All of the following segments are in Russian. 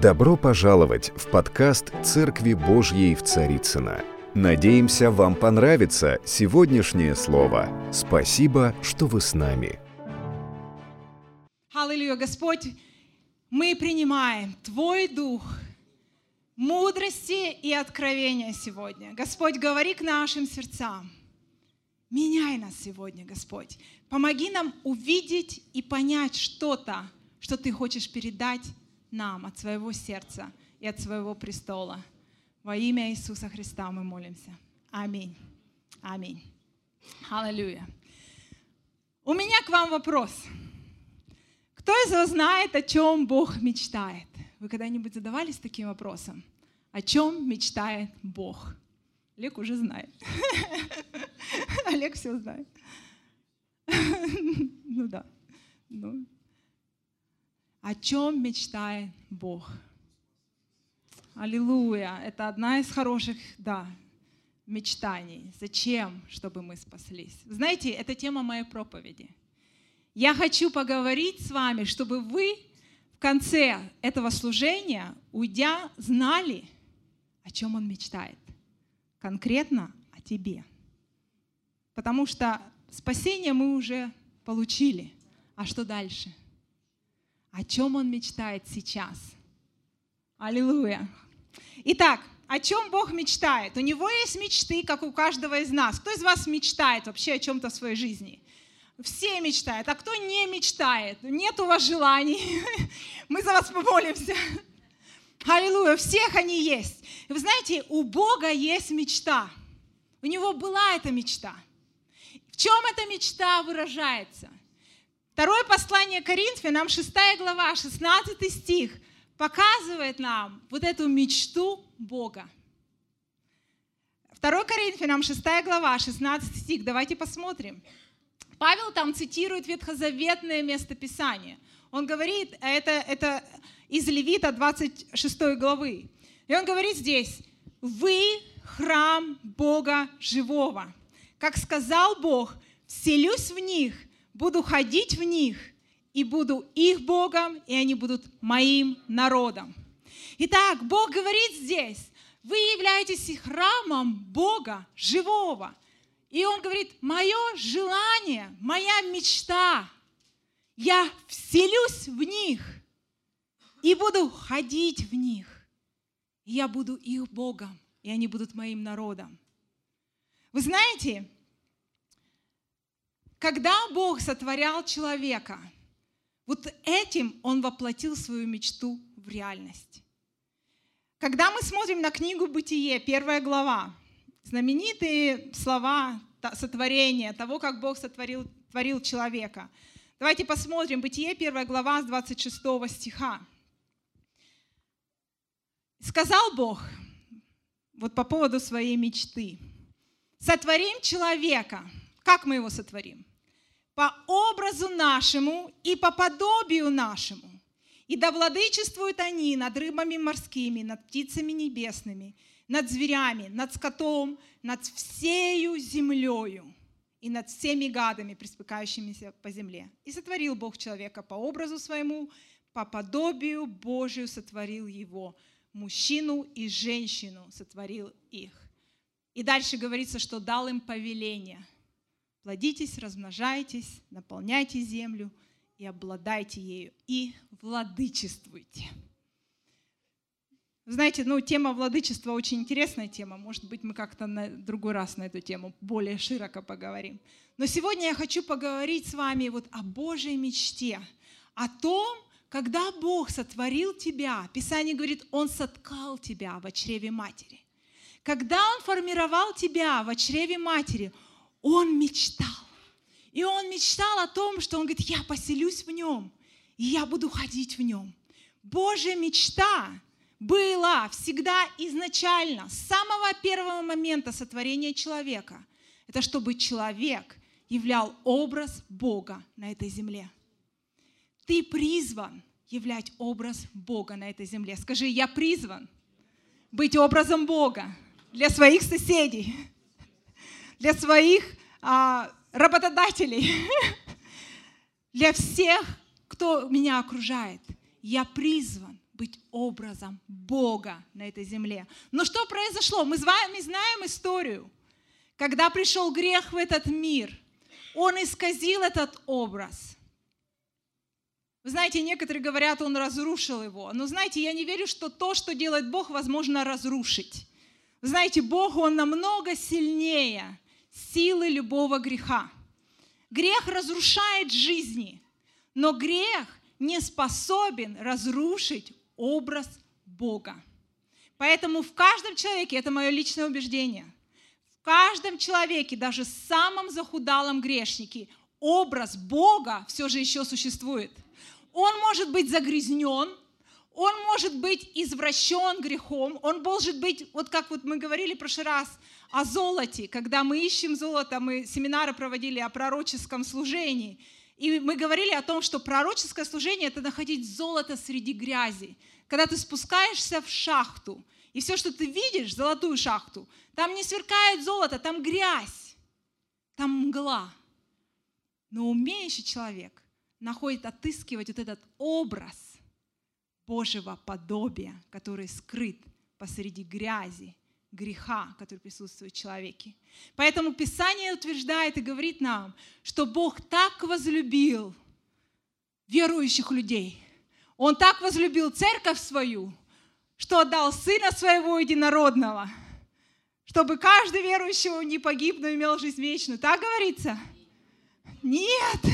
Добро пожаловать в подкаст «Церкви Божьей в Царицына. Надеемся, вам понравится сегодняшнее слово. Спасибо, что вы с нами. Аллилуйя, Господь, мы принимаем Твой Дух мудрости и откровения сегодня. Господь, говори к нашим сердцам. Меняй нас сегодня, Господь. Помоги нам увидеть и понять что-то, что Ты хочешь передать нам от своего сердца и от своего престола. Во имя Иисуса Христа мы молимся. Аминь. Аминь. Аллилуйя. У меня к вам вопрос. Кто из вас знает, о чем Бог мечтает? Вы когда-нибудь задавались таким вопросом? О чем мечтает Бог? Олег уже знает. Олег все знает. Ну да. Ну, о чем мечтает Бог? Аллилуйя! Это одна из хороших, да, мечтаний. Зачем? Чтобы мы спаслись. Знаете, это тема моей проповеди. Я хочу поговорить с вами, чтобы вы в конце этого служения, уйдя, знали, о чем он мечтает. Конкретно о тебе. Потому что спасение мы уже получили. А что дальше? О чем он мечтает сейчас? Аллилуйя. Итак, о чем Бог мечтает? У него есть мечты, как у каждого из нас. Кто из вас мечтает вообще о чем-то в своей жизни? Все мечтают. А кто не мечтает? Нет у вас желаний? Мы за вас помолимся. Аллилуйя. Всех они есть. Вы знаете, у Бога есть мечта. У него была эта мечта. В чем эта мечта выражается? Второе послание Коринфянам, 6 глава, 16 стих, показывает нам вот эту мечту Бога. 2 Коринфянам, 6 глава, 16 стих. Давайте посмотрим. Павел там цитирует ветхозаветное местописание. Он говорит, это, это из Левита 26 главы. И он говорит здесь, вы храм Бога живого. Как сказал Бог, вселюсь в них буду ходить в них и буду их Богом, и они будут моим народом. Итак, Бог говорит здесь, вы являетесь храмом Бога живого. И Он говорит, мое желание, моя мечта, я вселюсь в них и буду ходить в них. И я буду их Богом, и они будут моим народом. Вы знаете, когда Бог сотворял человека, вот этим Он воплотил свою мечту в реальность. Когда мы смотрим на книгу «Бытие», первая глава, знаменитые слова сотворения, того, как Бог сотворил творил человека. Давайте посмотрим «Бытие», первая глава с 26 стиха. Сказал Бог, вот по поводу своей мечты, «Сотворим человека». Как мы его сотворим? По образу нашему и по подобию нашему. И да владычествуют они над рыбами морскими, над птицами небесными, над зверями, над скотом, над всею землею и над всеми гадами, приспекающимися по земле. И сотворил Бог человека по образу своему, по подобию Божию сотворил его. Мужчину и женщину сотворил их. И дальше говорится, что дал им повеление – Плодитесь, размножайтесь, наполняйте землю и обладайте ею, и владычествуйте. Знаете, ну, тема владычества очень интересная тема. Может быть, мы как-то на другой раз на эту тему более широко поговорим. Но сегодня я хочу поговорить с вами вот о Божьей мечте, о том, когда Бог сотворил тебя, Писание говорит, Он соткал тебя в чреве матери. Когда Он формировал тебя в чреве матери, он мечтал. И он мечтал о том, что он говорит, я поселюсь в нем, и я буду ходить в нем. Божья мечта была всегда изначально, с самого первого момента сотворения человека. Это чтобы человек являл образ Бога на этой земле. Ты призван являть образ Бога на этой земле. Скажи, я призван быть образом Бога для своих соседей, для своих а, работодателей, для всех, кто меня окружает. Я призван быть образом Бога на этой земле. Но что произошло? Мы с вами знаем историю. Когда пришел грех в этот мир, он исказил этот образ. Вы знаете, некоторые говорят, он разрушил его. Но знаете, я не верю, что то, что делает Бог, возможно разрушить. Вы знаете, Бог, Он намного сильнее силы любого греха. Грех разрушает жизни, но грех не способен разрушить образ Бога. Поэтому в каждом человеке, это мое личное убеждение, в каждом человеке, даже самом захудалом грешнике, образ Бога все же еще существует. Он может быть загрязнен, он может быть извращен грехом, он может быть, вот как вот мы говорили в прошлый раз, о золоте, когда мы ищем золото, мы семинары проводили о пророческом служении, и мы говорили о том, что пророческое служение – это находить золото среди грязи. Когда ты спускаешься в шахту, и все, что ты видишь, золотую шахту, там не сверкает золото, там грязь, там мгла. Но умеющий человек находит, отыскивать вот этот образ Божьего подобия, который скрыт посреди грязи, греха, который присутствует в человеке. Поэтому Писание утверждает и говорит нам, что Бог так возлюбил верующих людей. Он так возлюбил церковь свою, что отдал Сына Своего Единородного, чтобы каждый верующий не погиб, но имел жизнь вечную. Так говорится? Нет.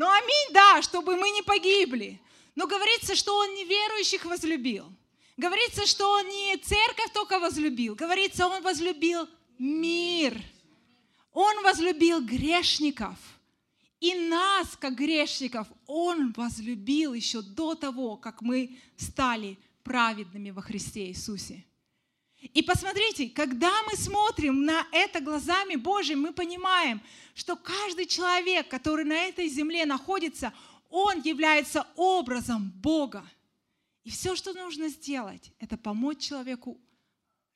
Ну аминь, да, чтобы мы не погибли. Но говорится, что Он неверующих возлюбил. Говорится, что он не церковь только возлюбил. Говорится, он возлюбил мир. Он возлюбил грешников. И нас, как грешников, Он возлюбил еще до того, как мы стали праведными во Христе Иисусе. И посмотрите, когда мы смотрим на это глазами Божьими, мы понимаем, что каждый человек, который на этой земле находится, он является образом Бога. И все, что нужно сделать, это помочь человеку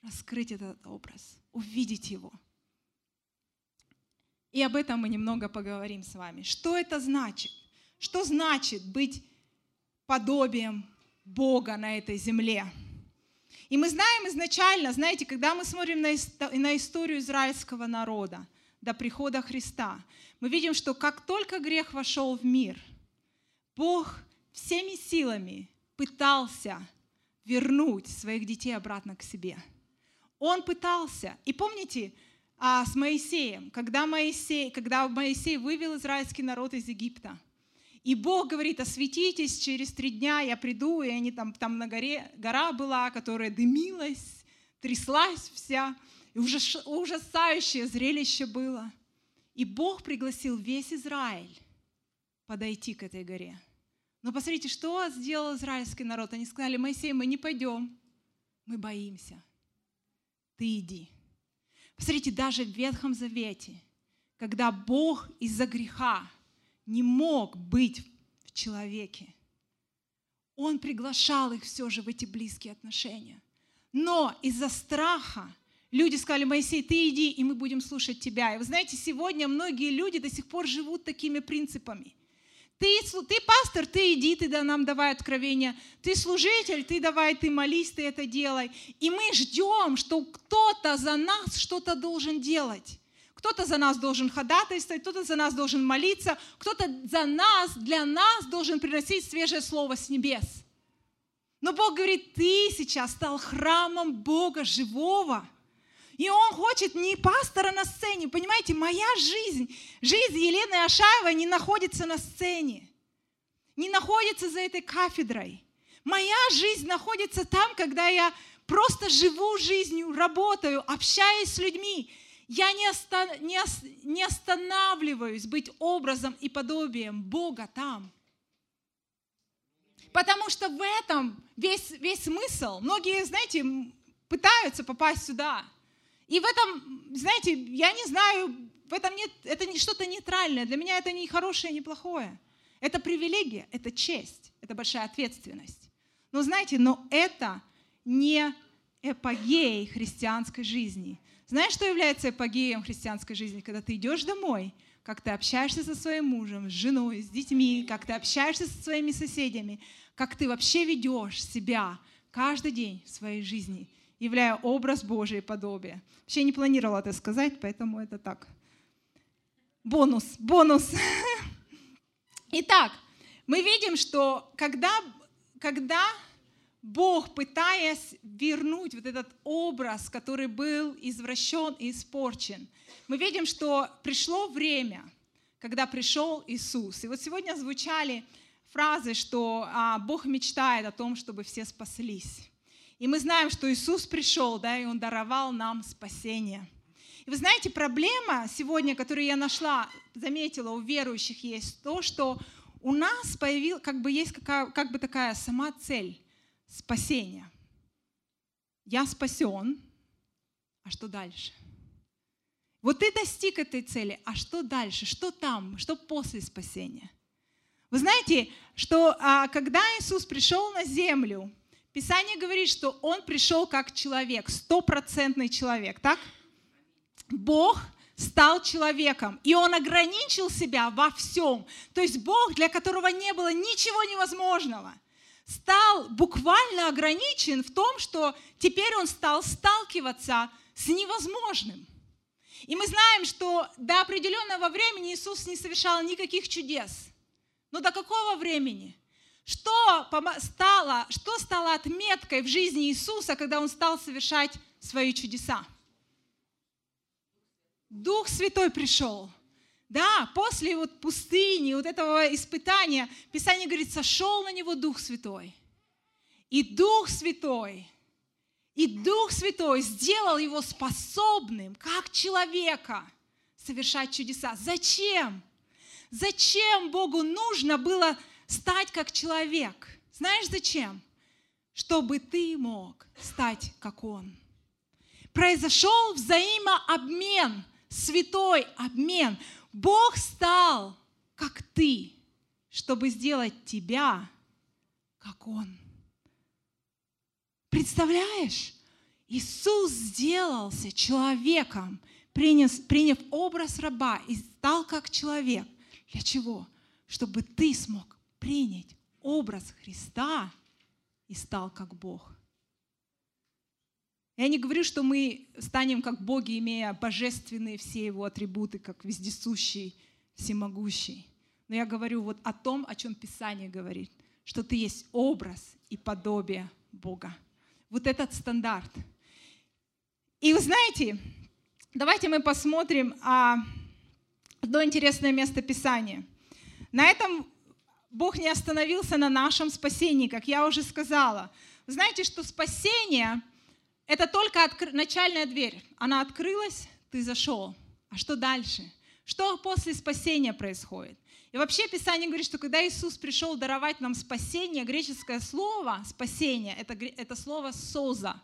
раскрыть этот образ, увидеть его. И об этом мы немного поговорим с вами. Что это значит? Что значит быть подобием Бога на этой земле? И мы знаем изначально, знаете, когда мы смотрим на, историю израильского народа до прихода Христа, мы видим, что как только грех вошел в мир, Бог всеми силами пытался вернуть своих детей обратно к себе. Он пытался. И помните а, с Моисеем, когда Моисей, когда Моисей вывел израильский народ из Египта, и Бог говорит, осветитесь, через три дня я приду, и они там, там на горе, гора была, которая дымилась, тряслась вся, и ужас, ужасающее зрелище было. И Бог пригласил весь Израиль подойти к этой горе. Но посмотрите, что сделал израильский народ. Они сказали, Моисей, мы не пойдем, мы боимся. Ты иди. Посмотрите, даже в Ветхом Завете, когда Бог из-за греха не мог быть в человеке, Он приглашал их все же в эти близкие отношения. Но из-за страха люди сказали, Моисей, ты иди, и мы будем слушать тебя. И вы знаете, сегодня многие люди до сих пор живут такими принципами – ты, ты пастор, ты иди, ты нам давай откровения. Ты служитель, ты давай, ты молись, ты это делай. И мы ждем, что кто-то за нас что-то должен делать. Кто-то за нас должен ходатайствовать, кто-то за нас должен молиться, кто-то за нас, для нас должен приносить свежее слово с небес. Но Бог говорит, ты сейчас стал храмом Бога живого – и он хочет не пастора на сцене. Понимаете, моя жизнь, жизнь Елены Ашаевой не находится на сцене, не находится за этой кафедрой. Моя жизнь находится там, когда я просто живу жизнью, работаю, общаюсь с людьми. Я не, оста... не, ос... не останавливаюсь быть образом и подобием Бога там. Потому что в этом весь, весь смысл. Многие, знаете, пытаются попасть сюда – и в этом, знаете, я не знаю, в этом нет, это не что-то нейтральное. Для меня это не хорошее, не плохое. Это привилегия, это честь, это большая ответственность. Но знаете, но это не эпогей христианской жизни. Знаешь, что является эпогеем христианской жизни? Когда ты идешь домой, как ты общаешься со своим мужем, с женой, с детьми, как ты общаешься со своими соседями, как ты вообще ведешь себя каждый день в своей жизни, являя образ Божий подобие. Вообще не планировала это сказать, поэтому это так. Бонус, бонус. Итак, мы видим, что когда, когда Бог, пытаясь вернуть вот этот образ, который был извращен и испорчен, мы видим, что пришло время, когда пришел Иисус. И вот сегодня звучали фразы, что а, Бог мечтает о том, чтобы все спаслись. И мы знаем, что Иисус пришел, да, и Он даровал нам спасение. И вы знаете, проблема сегодня, которую я нашла, заметила у верующих, есть то, что у нас появилась, как бы есть какая, как бы такая сама цель спасения. Я спасен, а что дальше? Вот ты достиг этой цели, а что дальше? Что там? Что после спасения? Вы знаете, что а, когда Иисус пришел на землю, Писание говорит, что Он пришел как человек, стопроцентный человек, так? Бог стал человеком, и Он ограничил себя во всем. То есть Бог, для которого не было ничего невозможного, стал буквально ограничен в том, что теперь Он стал сталкиваться с невозможным. И мы знаем, что до определенного времени Иисус не совершал никаких чудес. Но до какого времени? Что стало, что стало отметкой в жизни Иисуса, когда Он стал совершать свои чудеса? Дух Святой пришел. Да, после вот пустыни, вот этого испытания, Писание говорит, сошел на него Дух Святой. И Дух Святой и Дух Святой сделал его способным, как человека, совершать чудеса. Зачем? Зачем Богу нужно было стать как человек? Знаешь зачем? Чтобы ты мог стать как Он. Произошел взаимообмен, святой обмен. Бог стал как ты, чтобы сделать тебя как Он. Представляешь? Иисус сделался человеком, приняв, приняв образ раба и стал как человек. Для чего? Чтобы ты смог принять образ Христа и стал как Бог. Я не говорю, что мы станем как боги, имея божественные все его атрибуты, как вездесущий, всемогущий. Но я говорю вот о том, о чем Писание говорит, что ты есть образ и подобие Бога вот этот стандарт. И вы знаете, давайте мы посмотрим а, одно интересное место Писания. На этом Бог не остановился на нашем спасении, как я уже сказала. Знаете, что спасение – это только откр... начальная дверь. Она открылась, ты зашел. А что дальше? Что после спасения происходит? И вообще Писание говорит, что когда Иисус пришел даровать нам спасение, греческое слово «спасение» это, – это слово «соза»,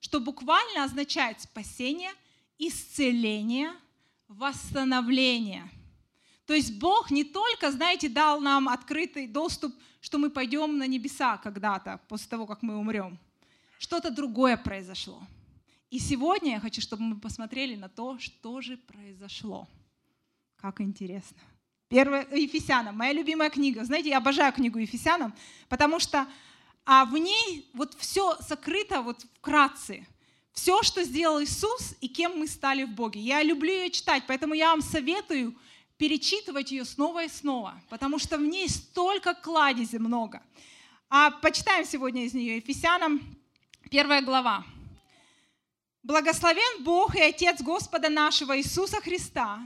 что буквально означает спасение, исцеление, восстановление. То есть Бог не только, знаете, дал нам открытый доступ, что мы пойдем на небеса когда-то, после того, как мы умрем. Что-то другое произошло. И сегодня я хочу, чтобы мы посмотрели на то, что же произошло. Как интересно. Первое, Ефесянам, моя любимая книга. Знаете, я обожаю книгу Ефесянам, потому что а в ней вот все сокрыто вот вкратце. Все, что сделал Иисус и кем мы стали в Боге. Я люблю ее читать, поэтому я вам советую перечитывать ее снова и снова, потому что в ней столько кладези много. А почитаем сегодня из нее Ефесянам, первая глава. «Благословен Бог и Отец Господа нашего Иисуса Христа,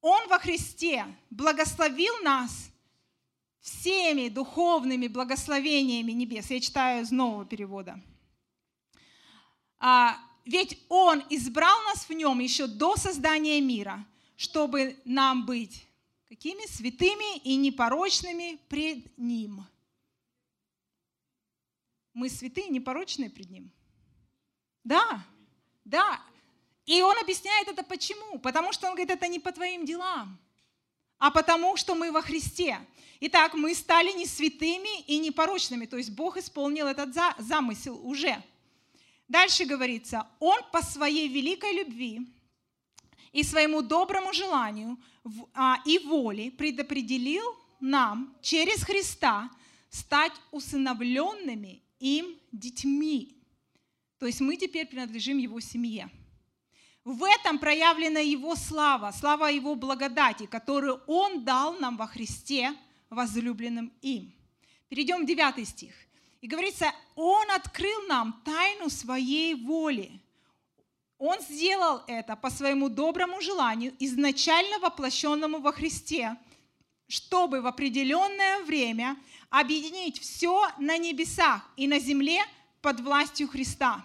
он во Христе благословил нас всеми духовными благословениями небес. Я читаю из нового перевода. А, ведь Он избрал нас в Нем еще до создания мира, чтобы нам быть какими? Святыми и непорочными пред Ним. Мы святые и непорочные пред Ним. Да, да. И он объясняет это почему? Потому что он говорит, это не по твоим делам, а потому что мы во Христе. Итак, мы стали не святыми и непорочными, то есть Бог исполнил этот замысел уже. Дальше говорится, Он по своей великой любви и своему доброму желанию а, и воле предопределил нам через Христа стать усыновленными им детьми. То есть мы теперь принадлежим Его семье. В этом проявлена Его слава, слава Его благодати, которую Он дал нам во Христе, возлюбленным им. Перейдем в 9 стих. И говорится, Он открыл нам тайну своей воли. Он сделал это по своему доброму желанию, изначально воплощенному во Христе, чтобы в определенное время объединить все на небесах и на земле под властью Христа.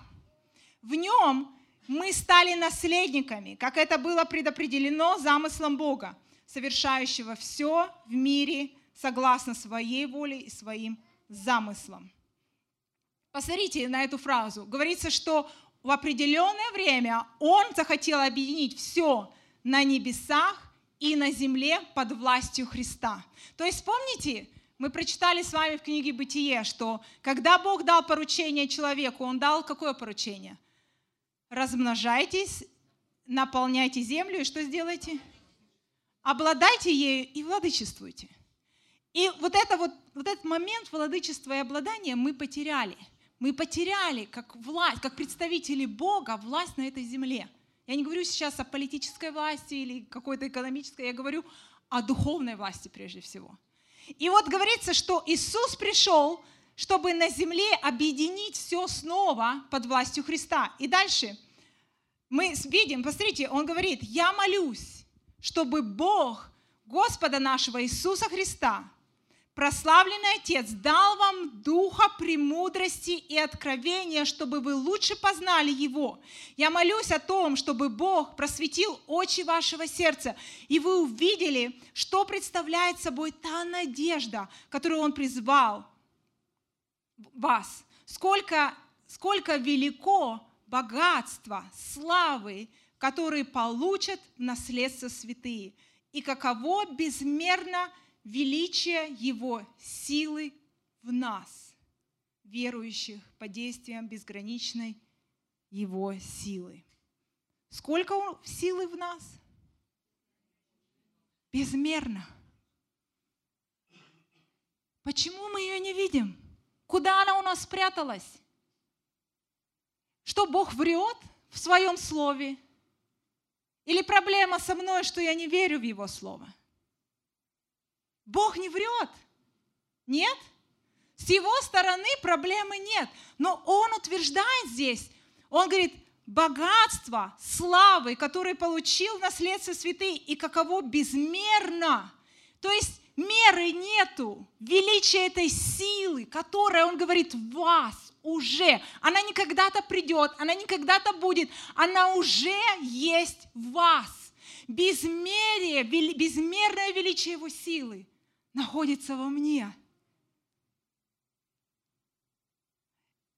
В нем мы стали наследниками, как это было предопределено замыслом Бога, совершающего все в мире согласно своей воле и своим замыслам. Посмотрите на эту фразу. Говорится, что в определенное время Он захотел объединить все на небесах и на земле под властью Христа. То есть помните, мы прочитали с вами в книге «Бытие», что когда Бог дал поручение человеку, Он дал какое поручение? Размножайтесь, наполняйте землю и что сделайте? Обладайте ею и владычествуйте. И вот, это вот, вот этот момент владычества и обладания мы потеряли – мы потеряли как власть, как представители Бога власть на этой земле. Я не говорю сейчас о политической власти или какой-то экономической, я говорю о духовной власти прежде всего. И вот говорится, что Иисус пришел, чтобы на земле объединить все снова под властью Христа. И дальше мы видим, посмотрите, он говорит, я молюсь, чтобы Бог Господа нашего Иисуса Христа, прославленный Отец дал вам духа премудрости и откровения, чтобы вы лучше познали Его. Я молюсь о том, чтобы Бог просветил очи вашего сердца, и вы увидели, что представляет собой та надежда, которую Он призвал вас. Сколько, сколько велико богатство, славы, которые получат в наследство святые, и каково безмерно – величие Его силы в нас, верующих по действиям безграничной Его силы. Сколько силы в нас? Безмерно. Почему мы ее не видим? Куда она у нас спряталась? Что Бог врет в своем слове? Или проблема со мной, что я не верю в Его Слово? Бог не врет. Нет? С его стороны проблемы нет. Но он утверждает здесь, он говорит, богатство, славы, которые получил наследство святые, и каково безмерно. То есть меры нету величия этой силы, которая, он говорит, в вас уже. Она не когда-то придет, она не когда-то будет, она уже есть в вас. Безмерие, безмерное величие его силы находится во мне.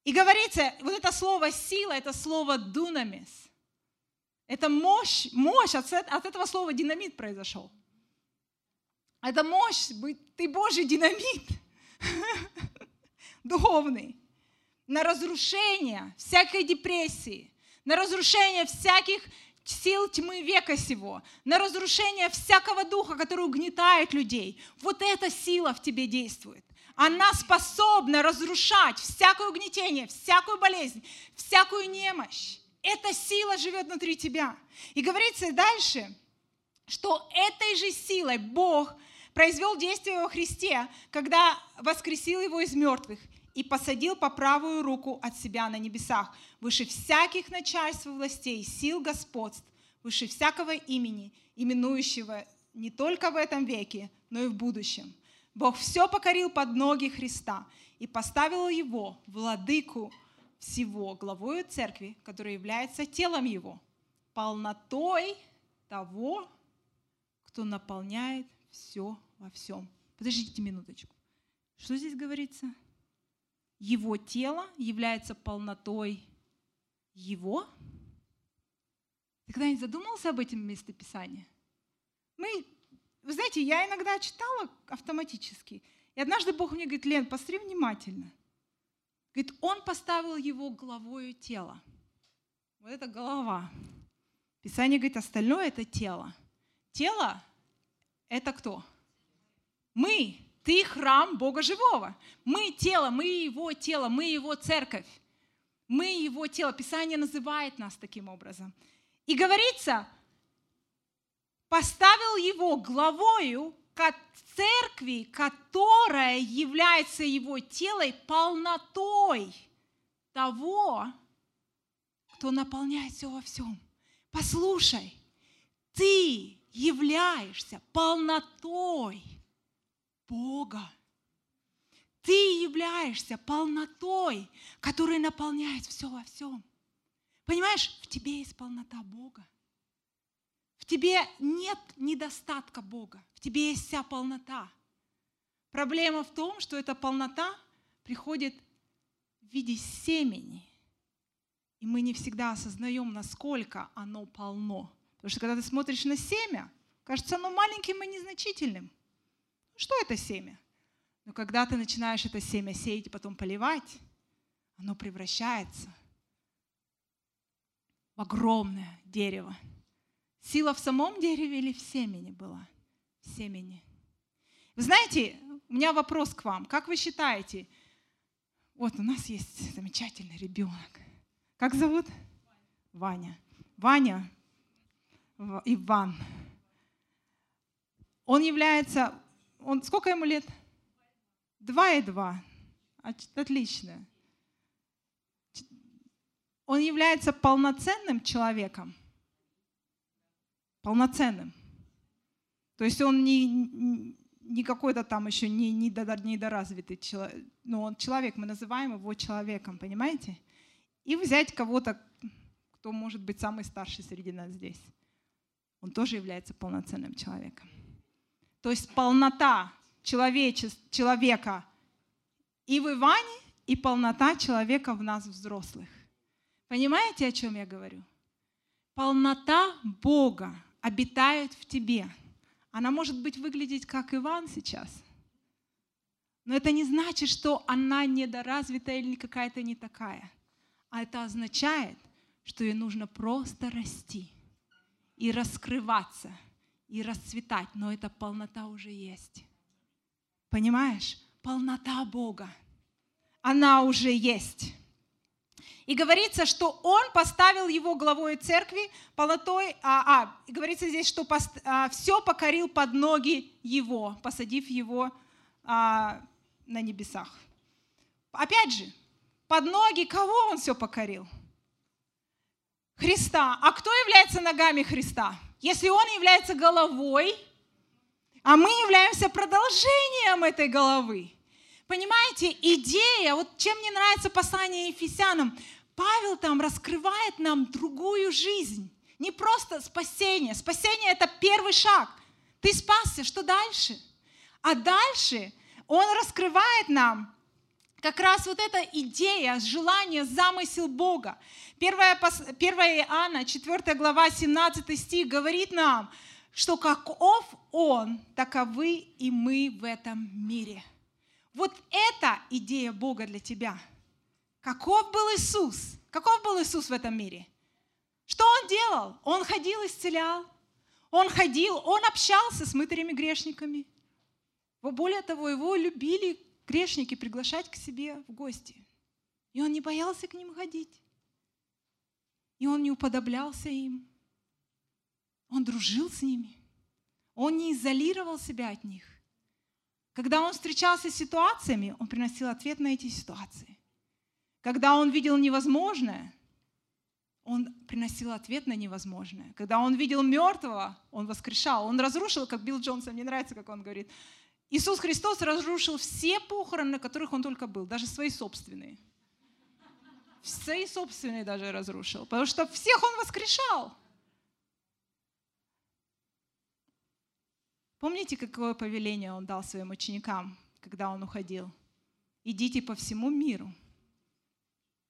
И говорится, вот это слово сила, это слово дунамис. Это мощь, мощь, от, этого слова динамит произошел. Это мощь, ты Божий динамит, духовный, на разрушение всякой депрессии, на разрушение всяких сил тьмы века сего, на разрушение всякого духа, который угнетает людей. Вот эта сила в тебе действует. Она способна разрушать всякое угнетение, всякую болезнь, всякую немощь. Эта сила живет внутри тебя. И говорится дальше, что этой же силой Бог произвел действие во Христе, когда воскресил его из мертвых и посадил по правую руку от себя на небесах, выше всяких начальств и властей, сил господств, выше всякого имени, именующего не только в этом веке, но и в будущем. Бог все покорил под ноги Христа и поставил его, владыку всего, главою церкви, которая является телом его, полнотой того, кто наполняет все во всем. Подождите минуточку. Что здесь говорится? Его тело является полнотой его. Ты когда-нибудь задумался об этом местописании? Мы, вы знаете, я иногда читала автоматически, и однажды Бог мне говорит, Лен, посмотри внимательно. Говорит, он поставил его главою тела. Вот это голова. Писание говорит, остальное это тело. Тело это кто? Мы. Ты храм Бога живого. Мы тело, мы его тело, мы его церковь. Мы его тело. Писание называет нас таким образом. И говорится, поставил его главою церкви, которая является его телом, полнотой того, кто наполняет все во всем. Послушай, ты являешься полнотой Бога. Ты являешься полнотой, которая наполняет все во всем. Понимаешь, в тебе есть полнота Бога. В тебе нет недостатка Бога. В тебе есть вся полнота. Проблема в том, что эта полнота приходит в виде семени. И мы не всегда осознаем, насколько оно полно. Потому что когда ты смотришь на семя, кажется оно маленьким и незначительным. Что это семя? Но когда ты начинаешь это семя сеять и потом поливать, оно превращается в огромное дерево. Сила в самом дереве или в семени была? В семени. Вы знаете, у меня вопрос к вам. Как вы считаете, вот у нас есть замечательный ребенок. Как зовут? Ваня. Ваня Иван. Он является... Он, сколько ему лет? Два и два. Отлично. Он является полноценным человеком. Полноценным. То есть он не, не какой-то там еще не, не недоразвитый человек. Но он человек, мы называем его человеком, понимаете? И взять кого-то, кто может быть самый старший среди нас здесь он тоже является полноценным человеком. То есть полнота человека и в Иване, и полнота человека в нас, взрослых. Понимаете, о чем я говорю? Полнота Бога обитает в тебе. Она может быть выглядеть как Иван сейчас. Но это не значит, что она недоразвитая или какая-то не такая. А это означает, что ей нужно просто расти – и раскрываться, и расцветать, но эта полнота уже есть. Понимаешь? Полнота Бога. Она уже есть. И говорится, что он поставил его главой церкви, полнотой, а, а говорится здесь, что пост, а, все покорил под ноги его, посадив его а, на небесах. Опять же, под ноги кого он все покорил? Христа. А кто является ногами Христа? Если Он является головой, а мы являемся продолжением этой головы. Понимаете, идея, вот чем мне нравится послание Ефесянам, Павел там раскрывает нам другую жизнь. Не просто спасение. Спасение – это первый шаг. Ты спасся, что дальше? А дальше он раскрывает нам как раз вот эта идея, желание, замысел Бога. 1 Иоанна, 4 глава, 17 стих говорит нам, что каков Он, таковы и мы в этом мире. Вот это идея Бога для тебя. Каков был Иисус? Каков был Иисус в этом мире? Что Он делал? Он ходил, исцелял. Он ходил, Он общался с мытарями грешниками. Более того, Его любили грешники приглашать к себе в гости. И он не боялся к ним ходить. И он не уподоблялся им. Он дружил с ними. Он не изолировал себя от них. Когда он встречался с ситуациями, он приносил ответ на эти ситуации. Когда он видел невозможное, он приносил ответ на невозможное. Когда он видел мертвого, он воскрешал. Он разрушил, как Билл Джонсон, мне нравится, как он говорит, Иисус Христос разрушил все похороны, на которых он только был, даже свои собственные. Свои собственные даже разрушил, потому что всех он воскрешал. Помните, какое повеление он дал своим ученикам, когда он уходил? Идите по всему миру.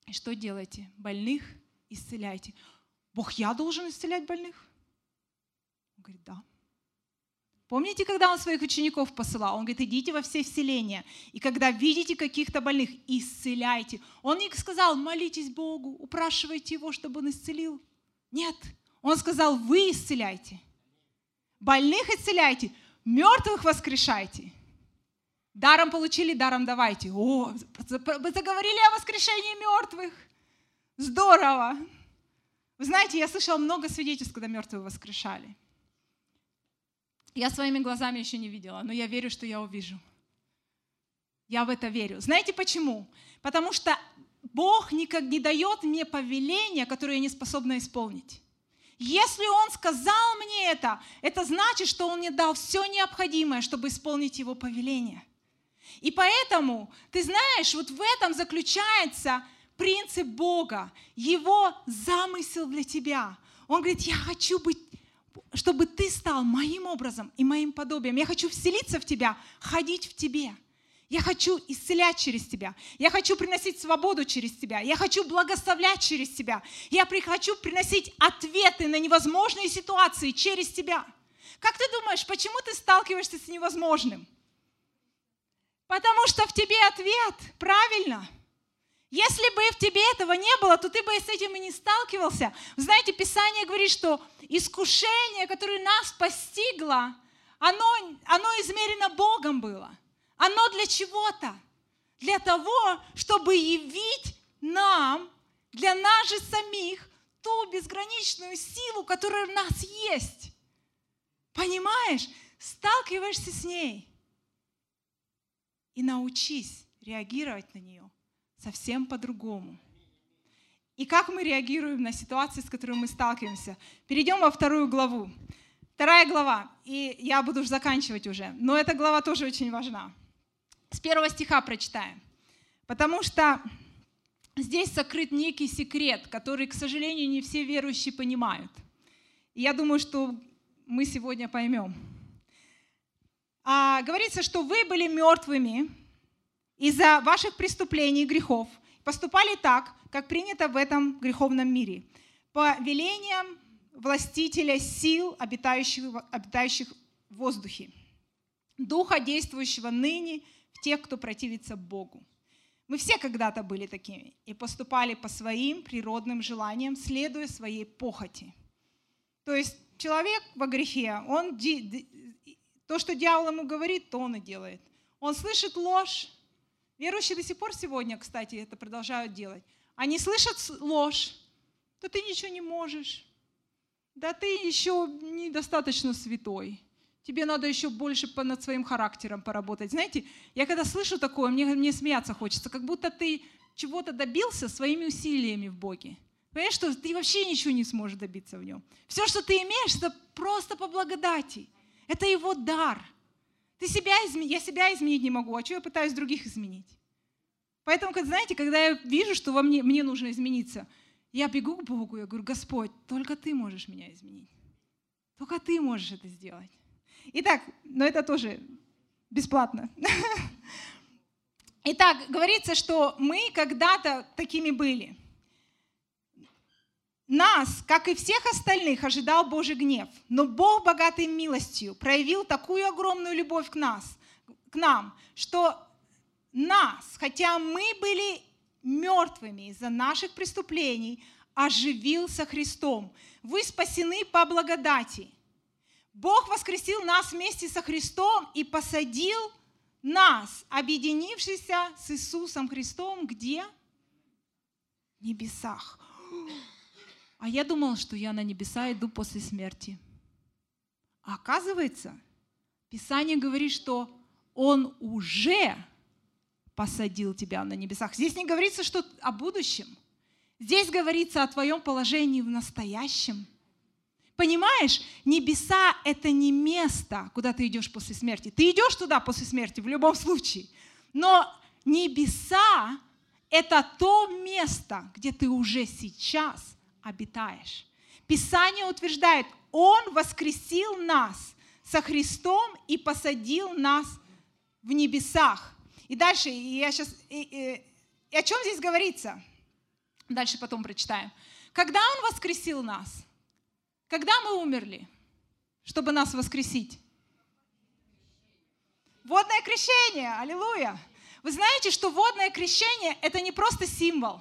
И что делайте? Больных исцеляйте. Бог, я должен исцелять больных? Он говорит, да. Помните, когда он своих учеников посылал? Он говорит, идите во все вселения. И когда видите каких-то больных, исцеляйте. Он не сказал, молитесь Богу, упрашивайте Его, чтобы Он исцелил. Нет, Он сказал, вы исцеляйте. Больных исцеляйте, мертвых воскрешайте. Даром получили, даром давайте. О, вы заговорили о воскрешении мертвых. Здорово. Вы знаете, я слышала много свидетельств, когда мертвые воскрешали. Я своими глазами еще не видела, но я верю, что я увижу. Я в это верю. Знаете почему? Потому что Бог никак не дает мне повеления, которые я не способна исполнить. Если Он сказал мне это, это значит, что Он мне дал все необходимое, чтобы исполнить Его повеление. И поэтому, ты знаешь, вот в этом заключается принцип Бога, Его замысел для тебя. Он говорит, я хочу быть, чтобы ты стал моим образом и моим подобием. Я хочу вселиться в тебя, ходить в тебе. Я хочу исцелять через тебя. Я хочу приносить свободу через тебя. Я хочу благословлять через тебя. Я хочу приносить ответы на невозможные ситуации через тебя. Как ты думаешь, почему ты сталкиваешься с невозможным? Потому что в тебе ответ, правильно? Если бы в тебе этого не было, то ты бы с этим и не сталкивался. Знаете, Писание говорит, что искушение, которое нас постигло, оно, оно измерено Богом было. Оно для чего-то. Для того, чтобы явить нам, для нас же самих, ту безграничную силу, которая в нас есть. Понимаешь? Сталкиваешься с ней. И научись реагировать на нее совсем по-другому. И как мы реагируем на ситуации, с которыми мы сталкиваемся? Перейдем во вторую главу. Вторая глава, и я буду уже заканчивать уже, но эта глава тоже очень важна. С первого стиха прочитаем. Потому что здесь сокрыт некий секрет, который, к сожалению, не все верующие понимают. И я думаю, что мы сегодня поймем. А, говорится, что вы были мертвыми из-за ваших преступлений и грехов, поступали так, как принято в этом греховном мире, по велениям властителя сил, обитающих, обитающих в воздухе, духа, действующего ныне в тех, кто противится Богу. Мы все когда-то были такими и поступали по своим природным желаниям, следуя своей похоти. То есть человек во грехе, он то, что дьявол ему говорит, то он и делает. Он слышит ложь, Верующие до сих пор сегодня, кстати, это продолжают делать. Они слышат ложь, да ты ничего не можешь, да ты еще недостаточно святой, тебе надо еще больше над своим характером поработать. Знаете, я когда слышу такое, мне, мне смеяться хочется, как будто ты чего-то добился своими усилиями в Боге. Понимаешь, что ты вообще ничего не сможешь добиться в нем. Все, что ты имеешь, это просто по благодати. Это его дар – ты себя изменить, я себя изменить не могу, а что я пытаюсь других изменить? Поэтому, знаете, когда я вижу, что во мне, мне нужно измениться, я бегу к Богу, я говорю, Господь, только Ты можешь меня изменить. Только Ты можешь это сделать. Итак, но это тоже бесплатно. Итак, говорится, что мы когда-то такими были – нас, как и всех остальных, ожидал Божий гнев. Но Бог, богатый милостью, проявил такую огромную любовь к нас, к нам, что нас, хотя мы были мертвыми из-за наших преступлений, оживился Христом. Вы спасены по благодати. Бог воскресил нас вместе со Христом и посадил нас, объединившихся с Иисусом Христом, где? В небесах. А я думала, что я на небеса иду после смерти. А оказывается, Писание говорит, что Он уже посадил тебя на небесах. Здесь не говорится что о будущем. Здесь говорится о твоем положении в настоящем. Понимаешь, небеса — это не место, куда ты идешь после смерти. Ты идешь туда после смерти в любом случае. Но небеса — это то место, где ты уже сейчас обитаешь. Писание утверждает, Он воскресил нас со Христом и посадил нас в небесах. И дальше, я сейчас, и, и, и о чем здесь говорится? Дальше потом прочитаем. Когда Он воскресил нас? Когда мы умерли, чтобы нас воскресить? Водное крещение, аллилуйя. Вы знаете, что водное крещение – это не просто символ,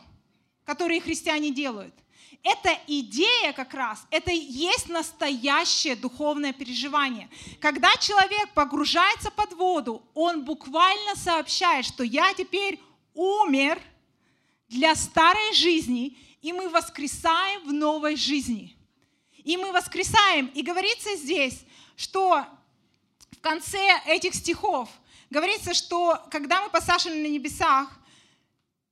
который христиане делают – эта идея как раз, это и есть настоящее духовное переживание. Когда человек погружается под воду, он буквально сообщает, что я теперь умер для старой жизни, и мы воскресаем в новой жизни. И мы воскресаем. И говорится здесь, что в конце этих стихов говорится, что когда мы посажены на небесах,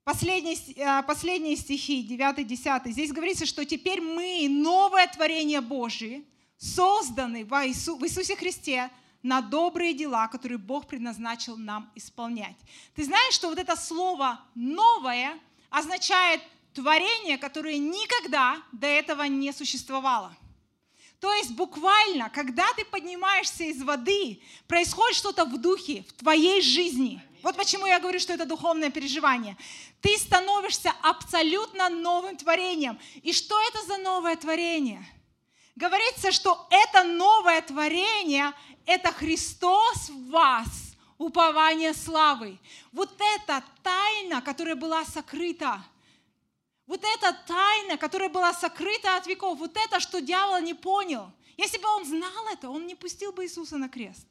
Последние, э, последние стихи, 9-10, здесь говорится, что теперь мы, новое творение Божие, созданы в Иисусе Христе на добрые дела, которые Бог предназначил нам исполнять. Ты знаешь, что вот это слово «новое» означает творение, которое никогда до этого не существовало. То есть буквально, когда ты поднимаешься из воды, происходит что-то в духе, в твоей жизни. Вот почему я говорю, что это духовное переживание. Ты становишься абсолютно новым творением. И что это за новое творение? Говорится, что это новое творение, это Христос в вас, упование славы. Вот эта тайна, которая была сокрыта, вот эта тайна, которая была сокрыта от веков, вот это, что дьявол не понял. Если бы он знал это, он не пустил бы Иисуса на крест.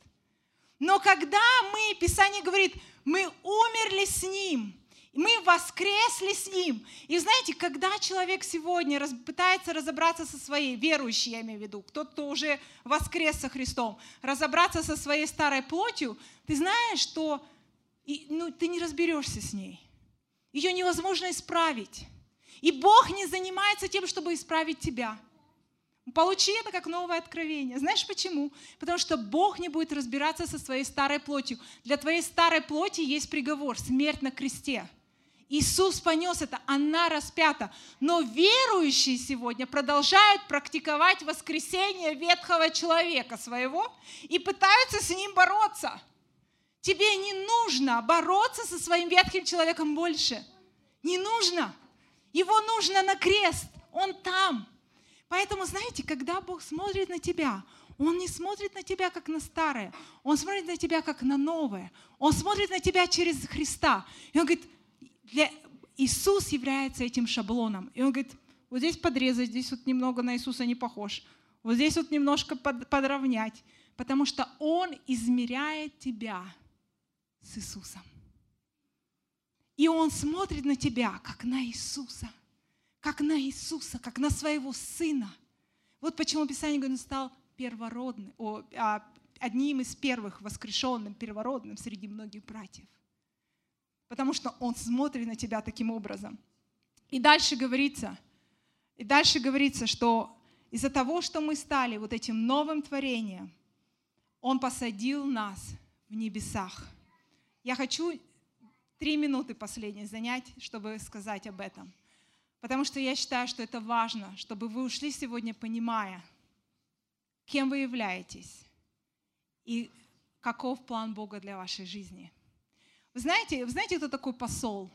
Но когда мы, Писание говорит, мы умерли с Ним, мы воскресли с Ним. И знаете, когда человек сегодня раз, пытается разобраться со своей, верующий я имею в виду, кто-то, кто уже воскрес со Христом, разобраться со своей старой плотью, ты знаешь, что и, ну, ты не разберешься с ней. Ее невозможно исправить. И Бог не занимается тем, чтобы исправить тебя. Получи это как новое откровение. Знаешь почему? Потому что Бог не будет разбираться со своей старой плотью. Для твоей старой плоти есть приговор, смерть на кресте. Иисус понес это, она распята. Но верующие сегодня продолжают практиковать воскресение ветхого человека своего и пытаются с ним бороться. Тебе не нужно бороться со своим ветхим человеком больше. Не нужно. Его нужно на крест. Он там. Поэтому, знаете, когда Бог смотрит на тебя, Он не смотрит на тебя как на старое, Он смотрит на тебя как на новое. Он смотрит на тебя через Христа. И Он говорит, для... Иисус является этим шаблоном. И Он говорит, вот здесь подрезать, здесь вот немного на Иисуса не похож. Вот здесь вот немножко под, подровнять. Потому что Он измеряет тебя с Иисусом. И Он смотрит на тебя, как на Иисуса – как на Иисуса, как на своего Сына. Вот почему Писание говорит, он стал первородным, о, а, одним из первых воскрешенным, первородным среди многих братьев. Потому что Он смотрит на тебя таким образом. И дальше говорится, и дальше говорится, что из-за того, что мы стали вот этим новым творением, Он посадил нас в небесах. Я хочу три минуты последние занять, чтобы сказать об этом – Потому что я считаю, что это важно, чтобы вы ушли сегодня, понимая, кем вы являетесь и каков план Бога для вашей жизни. Вы знаете, вы знаете, кто такой посол?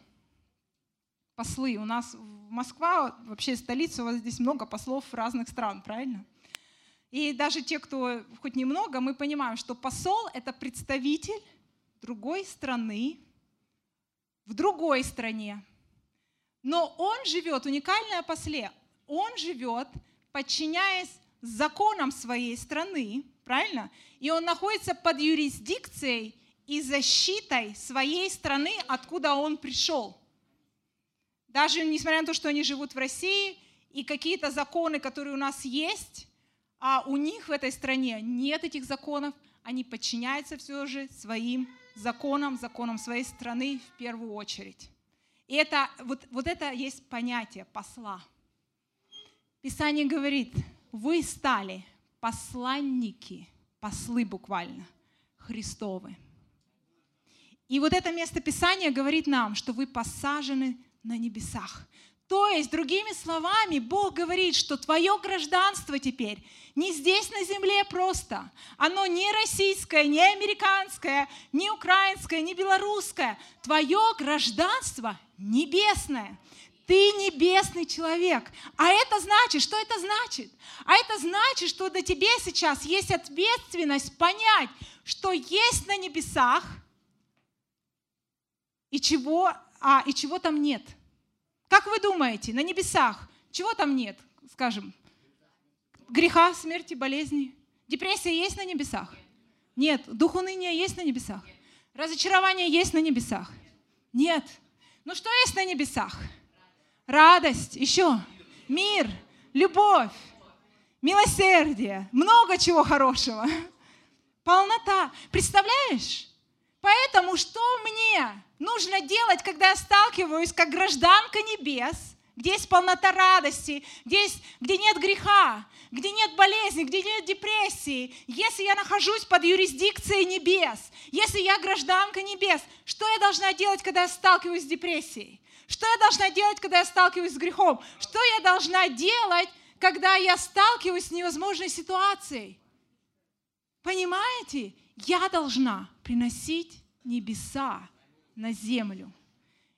Послы. У нас Москва, вообще столица, у вас здесь много послов разных стран, правильно? И даже те, кто хоть немного, мы понимаем, что посол — это представитель другой страны в другой стране. Но он живет, уникальное после, он живет, подчиняясь законам своей страны, правильно? И он находится под юрисдикцией и защитой своей страны, откуда он пришел. Даже несмотря на то, что они живут в России, и какие-то законы, которые у нас есть, а у них в этой стране нет этих законов, они подчиняются все же своим законам, законам своей страны в первую очередь. И это, вот, вот это есть понятие посла. Писание говорит, вы стали посланники, послы буквально, Христовы. И вот это место Писания говорит нам, что вы посажены на небесах. То есть, другими словами, Бог говорит, что твое гражданство теперь не здесь на земле просто. Оно не российское, не американское, не украинское, не белорусское. Твое гражданство небесное. Ты небесный человек. А это значит, что это значит? А это значит, что до тебе сейчас есть ответственность понять, что есть на небесах и чего, а, и чего там нет – как вы думаете, на небесах Чего там нет, скажем? Греха, смерти, болезни. Депрессия есть на небесах? Нет. Дух уныния есть на небесах? Разочарование есть на небесах? Нет. Ну что есть на небесах? Радость, еще мир, любовь, милосердие, много чего хорошего. Полнота. Представляешь? Поэтому что мне нужно делать, когда я сталкиваюсь как гражданка небес, где есть полнота радости, где, есть, где нет греха, где нет болезни, где нет депрессии, если я нахожусь под юрисдикцией небес, если я гражданка небес, что я должна делать, когда я сталкиваюсь с депрессией? Что я должна делать, когда я сталкиваюсь с грехом? Что я должна делать, когда я сталкиваюсь с невозможной ситуацией? Понимаете? Я должна приносить небеса на землю.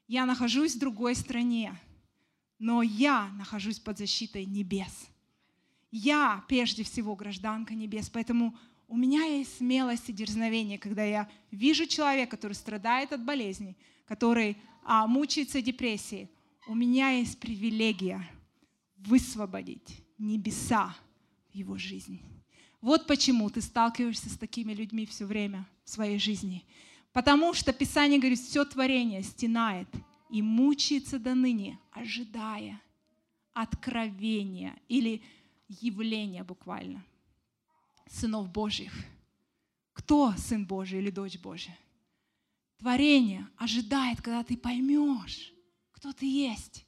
Я нахожусь в другой стране, но я нахожусь под защитой небес. Я прежде всего гражданка небес, поэтому у меня есть смелость и дерзновение, когда я вижу человека, который страдает от болезней, который а, мучается депрессией. У меня есть привилегия высвободить небеса в его жизни. Вот почему ты сталкиваешься с такими людьми все время в своей жизни. Потому что Писание говорит, все творение стенает и мучается до ныне, ожидая откровения или явления буквально сынов Божьих. Кто сын Божий или дочь Божья? Творение ожидает, когда ты поймешь, кто ты есть.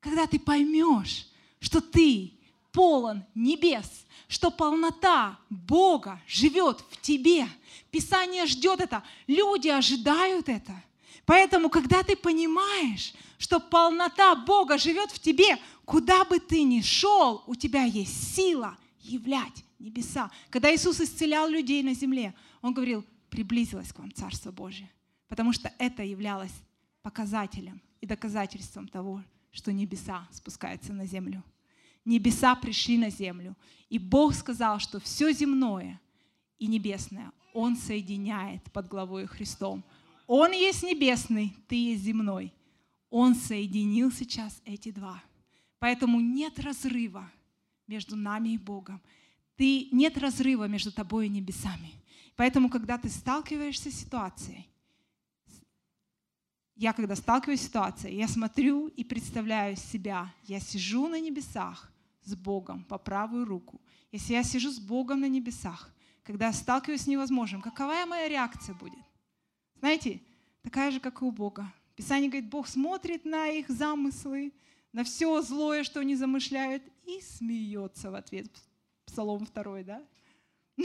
Когда ты поймешь, что ты полон небес, что полнота Бога живет в тебе. Писание ждет это, люди ожидают это. Поэтому, когда ты понимаешь, что полнота Бога живет в тебе, куда бы ты ни шел, у тебя есть сила являть небеса. Когда Иисус исцелял людей на земле, Он говорил, приблизилось к вам Царство Божие. Потому что это являлось показателем и доказательством того, что небеса спускаются на землю небеса пришли на землю. И Бог сказал, что все земное и небесное Он соединяет под главой Христом. Он есть небесный, ты есть земной. Он соединил сейчас эти два. Поэтому нет разрыва между нами и Богом. Ты, нет разрыва между тобой и небесами. Поэтому, когда ты сталкиваешься с ситуацией, я когда сталкиваюсь с ситуацией, я смотрю и представляю себя, я сижу на небесах, с Богом по правую руку, если я сижу с Богом на небесах, когда я сталкиваюсь с невозможным, какова моя реакция будет? Знаете, такая же, как и у Бога. Писание говорит, Бог смотрит на их замыслы, на все злое, что они замышляют, и смеется в ответ. Псалом второй, да?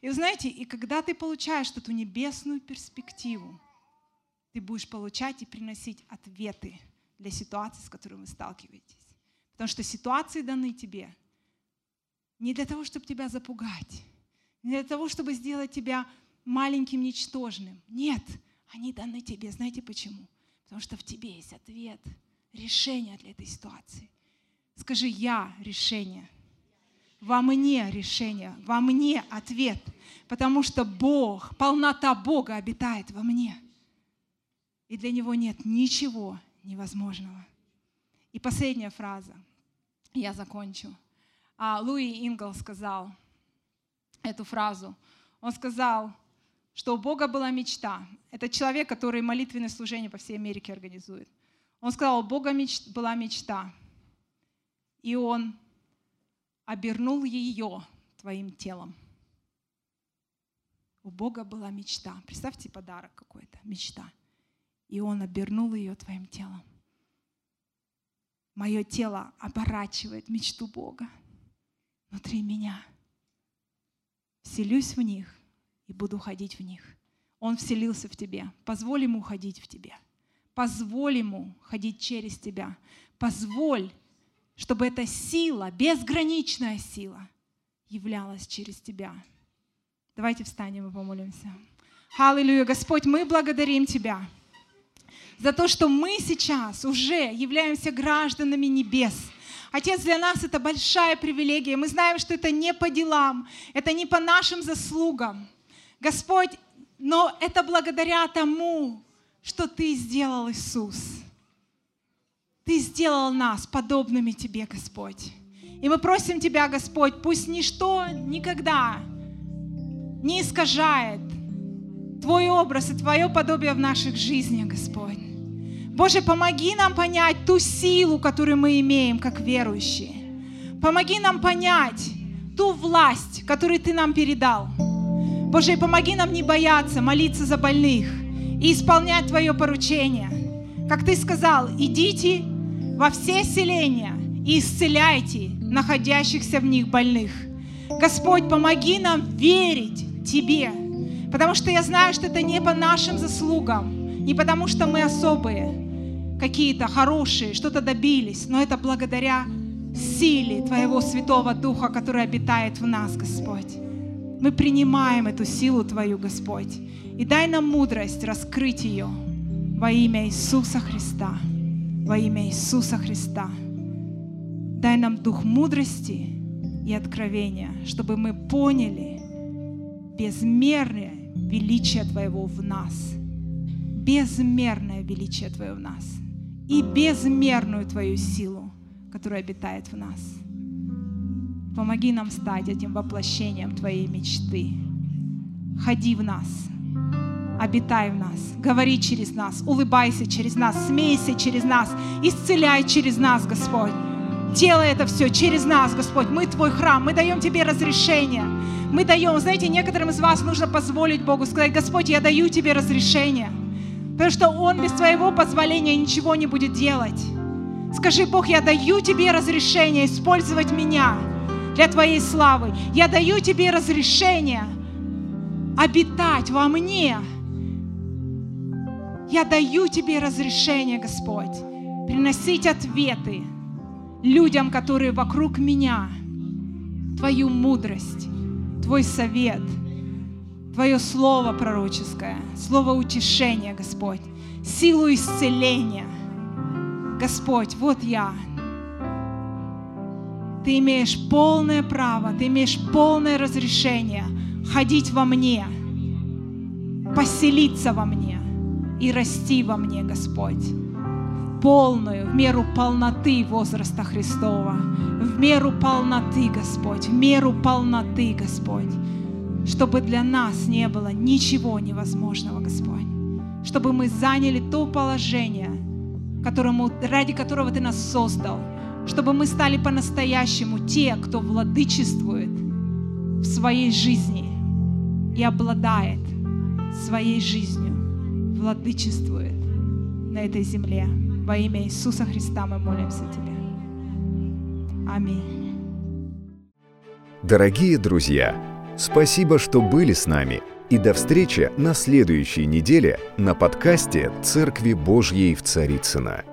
И знаете, и когда ты получаешь эту небесную перспективу, ты будешь получать и приносить ответы для ситуации, с которой вы сталкиваетесь. Потому что ситуации даны тебе не для того, чтобы тебя запугать, не для того, чтобы сделать тебя маленьким, ничтожным. Нет, они даны тебе. Знаете почему? Потому что в тебе есть ответ, решение для этой ситуации. Скажи, я решение. Во мне решение, во мне ответ, потому что Бог, полнота Бога обитает во мне. И для Него нет ничего невозможного. И последняя фраза. Я закончу. А Луи Ингл сказал эту фразу. Он сказал, что у Бога была мечта. Это человек, который молитвенное служение по всей Америке организует. Он сказал, у Бога меч... была мечта, и Он обернул ее твоим телом. У Бога была мечта. Представьте подарок какой-то, мечта. И Он обернул ее твоим телом. Мое тело оборачивает мечту Бога внутри меня. Вселюсь в них и буду ходить в них. Он вселился в тебе. Позволь ему ходить в тебе. Позволь ему ходить через тебя. Позволь, чтобы эта сила, безграничная сила, являлась через тебя. Давайте встанем и помолимся. Аллилуйя, Господь, мы благодарим Тебя за то, что мы сейчас уже являемся гражданами небес. Отец, для нас это большая привилегия. Мы знаем, что это не по делам, это не по нашим заслугам. Господь, но это благодаря тому, что Ты сделал, Иисус. Ты сделал нас подобными Тебе, Господь. И мы просим Тебя, Господь, пусть ничто никогда не искажает Твой образ и Твое подобие в наших жизнях, Господь. Боже, помоги нам понять ту силу, которую мы имеем как верующие. Помоги нам понять ту власть, которую Ты нам передал. Боже, помоги нам не бояться молиться за больных и исполнять Твое поручение. Как Ты сказал, идите во все селения и исцеляйте находящихся в них больных. Господь, помоги нам верить Тебе, потому что я знаю, что это не по нашим заслугам, не потому что мы особые, какие-то хорошие, что-то добились, но это благодаря силе Твоего Святого Духа, который обитает в нас, Господь. Мы принимаем эту силу Твою, Господь. И дай нам мудрость раскрыть ее во имя Иисуса Христа. Во имя Иисуса Христа. Дай нам дух мудрости и откровения, чтобы мы поняли безмерное величие Твоего в нас. Безмерное величие Твое в нас. И безмерную Твою силу, которая обитает в нас. Помоги нам стать этим воплощением Твоей мечты. Ходи в нас, обитай в нас, говори через нас, улыбайся через нас, смейся через нас, исцеляй через нас, Господь. Делай это все через нас, Господь. Мы Твой храм, мы даем Тебе разрешение. Мы даем, знаете, некоторым из вас нужно позволить Богу сказать, Господь, я даю Тебе разрешение. Потому что Он без Твоего позволения ничего не будет делать. Скажи, Бог, я даю Тебе разрешение использовать меня для Твоей славы. Я даю Тебе разрешение обитать во мне. Я даю Тебе разрешение, Господь, приносить ответы людям, которые вокруг меня. Твою мудрость, Твой совет, Твое слово пророческое, слово утешения, Господь, силу исцеления. Господь, вот я, ты имеешь полное право, ты имеешь полное разрешение ходить во мне, поселиться во мне и расти во мне, Господь. Полную, в меру полноты возраста Христова, в меру полноты, Господь, в меру полноты, Господь, чтобы для нас не было ничего невозможного, Господь, чтобы мы заняли то положение, которому, ради которого Ты нас создал – чтобы мы стали по-настоящему те, кто владычествует в своей жизни и обладает своей жизнью, владычествует на этой земле. Во имя Иисуса Христа мы молимся Тебе. Аминь. Дорогие друзья, спасибо, что были с нами. И до встречи на следующей неделе на подкасте «Церкви Божьей в Царицына.